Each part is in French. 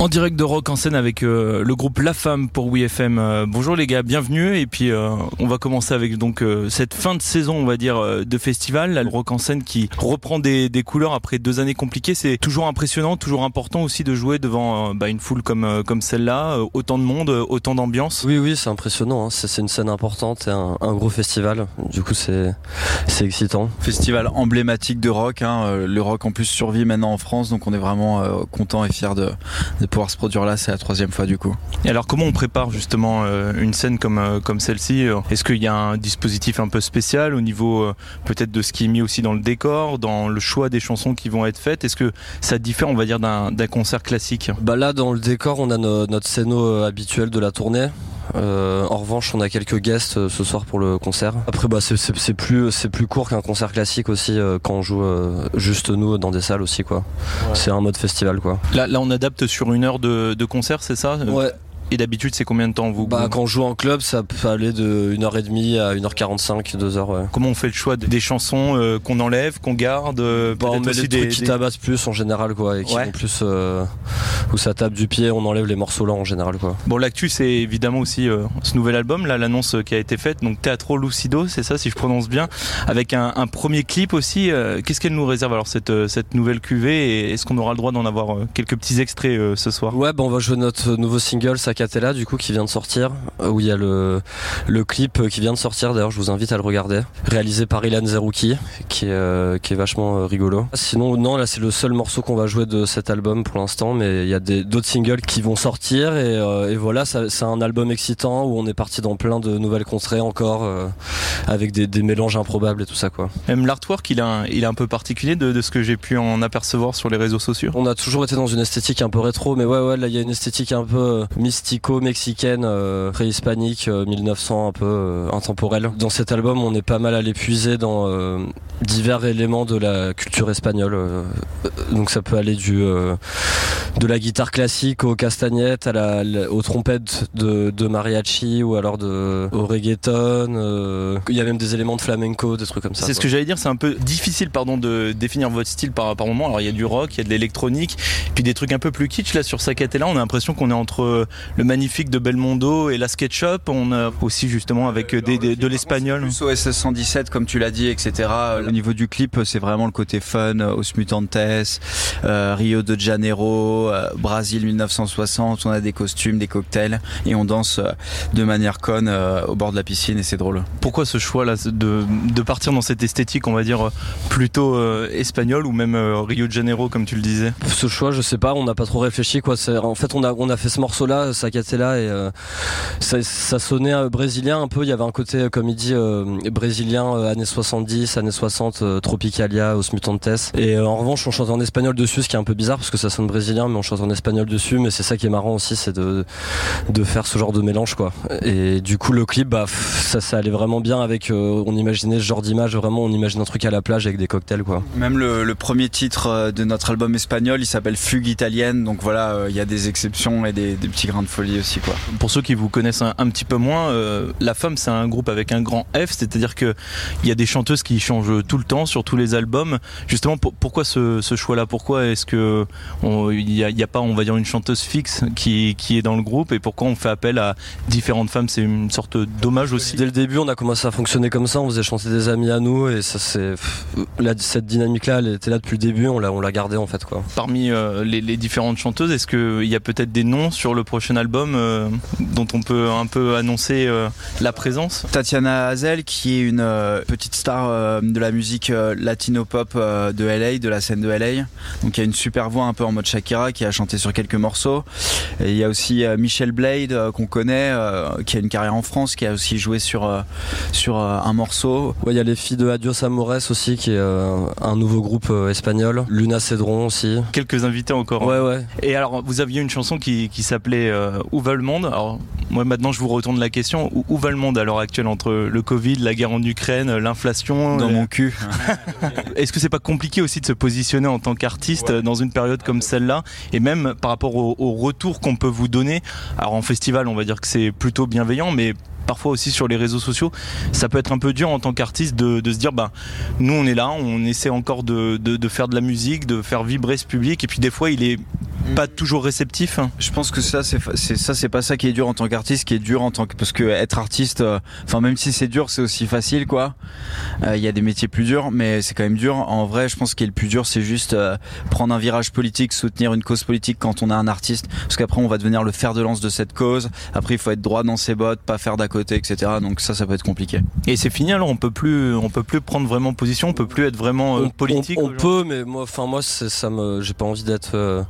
En direct de Rock en scène avec euh, le groupe La Femme pour WeFM. Euh, bonjour les gars, bienvenue. Et puis euh, on va commencer avec donc cette fin de saison, on va dire, de festival. le Rock en scène qui reprend des, des couleurs après deux années compliquées. C'est toujours impressionnant, toujours important aussi de jouer devant bah, une foule comme comme celle-là, autant de monde, autant d'ambiance. Oui, oui, c'est impressionnant. Hein. C'est une scène importante et un, un gros festival. Du coup, c'est c'est excitant. Festival emblématique de rock. Hein. Le rock en plus survit maintenant en France, donc on est vraiment content et fier de, de pouvoir se produire là, c'est la troisième fois du coup. Et alors comment on prépare justement euh, une scène comme, euh, comme celle-ci Est-ce qu'il y a un dispositif un peu spécial au niveau euh, peut-être de ce qui est mis aussi dans le décor, dans le choix des chansons qui vont être faites? Est-ce que ça diffère on va dire d'un concert classique? Bah là dans le décor on a notre scéno habituel de la tournée euh, en revanche, on a quelques guests euh, ce soir pour le concert. Après, bah, c'est plus, c'est plus court qu'un concert classique aussi euh, quand on joue juste nous dans des salles aussi, quoi. C'est un mode festival, quoi. Là, là, on adapte sur une heure de, de concert, c'est ça? Ouais. Et d'habitude, c'est combien de temps vous Bah, quand on joue en club, ça peut aller de 1h30 à 1h45, 2h. Ouais. Comment on fait le choix des chansons euh, qu'on enlève, qu'on garde euh, bah, On met les trucs qui tabassent plus en général, quoi, et qui vont plus euh, où ça tape du pied, on enlève les morceaux là en général, quoi. Bon, l'actu, c'est évidemment aussi ce nouvel album, là, l'annonce qui a été faite, donc Teatro Lucido, c'est ça, si je prononce bien, avec un, un premier clip aussi. Qu'est-ce qu'elle nous réserve alors cette cette nouvelle cuvée et est-ce qu'on aura le droit d'en avoir quelques petits extraits ce soir? Ouais, bah, on va jouer notre nouveau single Sacatella, du coup, qui vient de sortir, euh, où il y a le, le clip qui vient de sortir. D'ailleurs, je vous invite à le regarder. Réalisé par Ilan Zerouki, qui est, euh, qui est vachement euh, rigolo. Sinon, non, là, c'est le seul morceau qu'on va jouer de cet album pour l'instant, mais il y a d'autres singles qui vont sortir. Et, et voilà, c'est un album excitant où on est parti dans plein de nouvelles contrées encore, avec des, des, mélanges improbables et tout ça, quoi. Même l'artwork, il, a il est un peu particulier de, de ce que j'ai pu en apercevoir sur les réseaux sociaux. On a toujours été dans une esthétique un peu rétro, mais ouais, ouais, là, il y a une esthétique un peu mystico-mexicaine euh, préhispanique, 1900 euh, un peu euh, intemporel. Dans cet album, on est pas mal à l'épuiser dans divers éléments de la culture espagnole. donc ça peut aller du de la guitare classique aux castagnettes, à la, aux trompettes de, de, mariachi ou alors de, au reggaeton. Il y a même des éléments de flamenco, des trucs comme ça. C'est ce que j'allais dire, c'est un peu difficile pardon, de définir votre style par, par moment. Alors il y a du rock, il y a de l'électronique, puis des trucs un peu plus kitsch. Là sur Sacatella, on a l'impression qu'on est entre le magnifique de Belmondo et la SketchUp. On a aussi justement avec des, de l'espagnol. Plus SS 117 comme tu l'as dit, etc. Au niveau du clip, c'est vraiment le côté fun, Os Mutantes, euh, Rio de Janeiro, euh, Brésil 1960. On a des costumes, des cocktails et on danse euh, de manière conne euh, au bord de la piscine et c'est drôle. Pourquoi ce choix là de, de partir dans cette esthétique, on va dire plutôt espagnole ou même Rio de Janeiro comme tu le disais? Ce choix, je sais pas, on n'a pas trop réfléchi quoi. En fait, on a on a fait ce morceau là, Sacatella et euh, ça, ça, sonnait euh, brésilien un peu. Il y avait un côté, comme il dit, euh, brésilien années 70, années 60, Tropicalia, Os Mutantes. Et en revanche, on chante en espagnol dessus, ce qui est un peu bizarre parce que ça sonne brésilien, mais on chante en espagnol dessus. Mais c'est ça qui est marrant aussi, c'est de, de faire ce genre de mélange, quoi. Et du coup, le clip, bah, ça, ça allait vraiment bien avec. on imaginait ce genre d'image, vraiment, on imagine un truc à la plage avec des cocktails, quoi. Même le, le premier titre de notre album espagnol, il s'appelle Fugue italienne. Donc voilà, il y a des exceptions et des, des petits grains de folie aussi, quoi. Pour ceux qui vous connaissent un, petit peu moins, euh, La Femme, c'est un groupe avec un grand F, c'est-à-dire qu'il y a des chanteuses qui changent tout le temps sur tous les albums. Justement, pourquoi ce, choix-là? Pourquoi est-ce que il n'y a, pas, on va dire, une chanteuse fixe qui, qui est dans le groupe et pourquoi on fait appel à différentes femmes? C'est une sorte d'hommage aussi. Dès le début, on a commencé à fonctionner comme ça. On faisait chanter des amis à nous et ça, c'est cette dynamique-là, elle était là depuis le début. On l'a, on l'a gardée en fait, quoi. Parmi euh, les, différentes chanteuses, est-ce qu'il y a peut-être des noms sur le prochain album euh, dont on peut un peu annoncer euh, la présence? Tatiana Hazel, qui est une euh, petite star de la musique latino-pop de LA, de la scène de LA. Donc il y a une super voix un peu en mode Shakira qui a chanté sur quelques morceaux. Et il y a aussi Michel Blade qu'on connaît, qui a une carrière en France, qui a aussi joué sur, sur un morceau. il y a les filles de Adios Amores aussi, qui est un nouveau groupe espagnol. Luna Cedron aussi. Quelques invités encore. Hein. Ouais, ouais. Et alors, vous aviez une chanson qui, qui s'appelait Où va le monde? Alors, moi maintenant, je vous retourne la question. Où, va le monde à l'heure actuelle entre le Covid, la guerre en Ukraine, l'inflation Dans mon cul. Est-ce que c'est pas compliqué aussi de se positionner en tant qu'artiste dans une période comme celle-là? Et même par rapport au, retour qu'on peut vous donner. Alors en festival, on va dire que c'est plutôt bienveillant, mais parfois aussi sur les réseaux sociaux, ça peut être un peu dur en tant qu'artiste de, se dire, bah, nous on est là, on essaie encore de, faire de la musique, de faire vibrer ce public, et puis des fois il est. pas toujours réceptif? Je pense que ça, c'est ça, c'est pas ça qui est dur en tant qu'artiste, qui est dur en tant que parce que être artiste, euh, enfin même si c'est dur, c'est aussi facile quoi. Euh, il y a des métiers plus durs, mais c'est quand même dur. En vrai, je pense qu'il est le plus dur, c'est juste euh, prendre un virage politique, soutenir une cause politique quand on est un artiste, parce qu'après on va devenir le fer de lance de cette cause. Après, il faut être droit dans ses bottes, pas faire d'à côté, etc. Donc ça, ça peut être compliqué. Et c'est fini alors, on peut plus, on peut plus prendre vraiment position, on peut plus être vraiment politique. On, peut, mais moi, enfin moi, ça me, j'ai pas envie d'être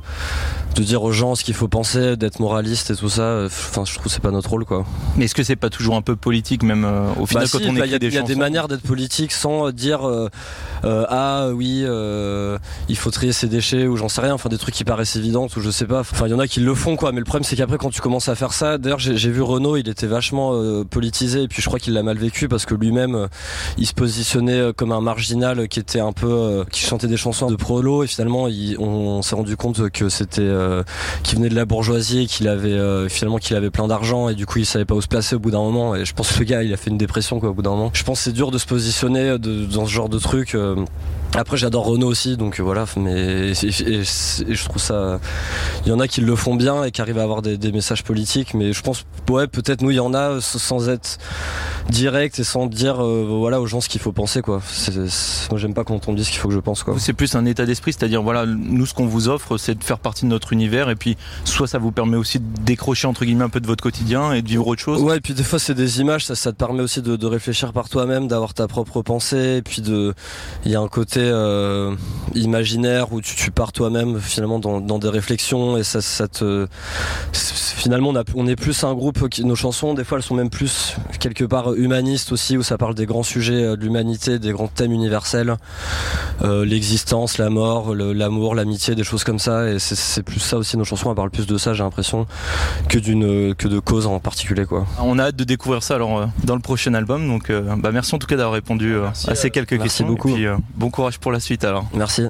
de dire aux gens ce qu'il faut penser, d'être moraliste et tout ça. Euh, enfin, je trouve que c'est pas notre rôle, quoi. Mais est-ce que c'est pas toujours un peu politique, même euh, au final, bah quand on bah, écrit des Il y a des manières d'être politique sans dire euh, ah oui, il faut trier ses déchets ou j'en sais rien. Enfin, des trucs qui paraissent évidents ou je sais pas. Enfin, il y en a qui le font, quoi. Mais le problème, c'est qu'après, quand tu commences à faire ça, d'ailleurs, j'ai vu Renault, il était vachement politisé et puis je crois qu'il l'a mal vécu parce que lui-même, il se positionnait comme un marginal qui était un peu, qui chantait des chansons de prolo et finalement, on s'est rendu compte que c'était euh, qui venait de la bourgeoisie, qu'il avait euh, finalement qu'il avait plein d'argent et du coup il savait pas où se placer au bout d'un moment. Et je pense que le gars il a fait une dépression quoi au bout d'un moment. Je pense que c'est dur de se positionner dans ce genre de truc. Euh, après, j'adore Renault aussi, donc voilà. Mais je trouve ça. Il y en a qui le font bien et qui arrivent à avoir des, messages politiques, mais je pense, ouais, peut-être nous, il y en a sans être direct et sans dire, euh, voilà, aux gens ce qu'il faut penser, quoi. moi, j'aime pas quand on me dit ce qu'il faut que je pense, quoi. C'est plus un état d'esprit, c'est-à-dire, voilà, nous, ce qu'on vous offre, c'est de faire partie de notre univers, et puis, soit ça vous permet aussi de décrocher entre guillemets un peu de votre quotidien et de vivre autre chose. Ouais, et puis des fois, c'est des images, ça, ça te permet aussi de, de réfléchir par toi-même, d'avoir ta propre pensée, et puis de, il y a un côté euh, imaginaire où tu, tu pars toi-même finalement dans, dans, des réflexions et ça, ça te finalement on, a, on est plus un groupe qui, nos chansons des fois elles sont même plus quelque part humanistes aussi où ça parle des grands sujets euh, de l'humanité des grands thèmes universels euh, l'existence la mort l'amour l'amitié des choses comme ça. Et c'est plus ça aussi nos chansons elles parlent plus de ça j'ai l'impression que d'une que de cause en particulier quoi. On a hâte de découvrir ça alors dans le prochain album. Donc bah merci en tout cas d'avoir répondu à ces quelques merci questions. Beaucoup. et puis, bon pour la suite alors. Merci.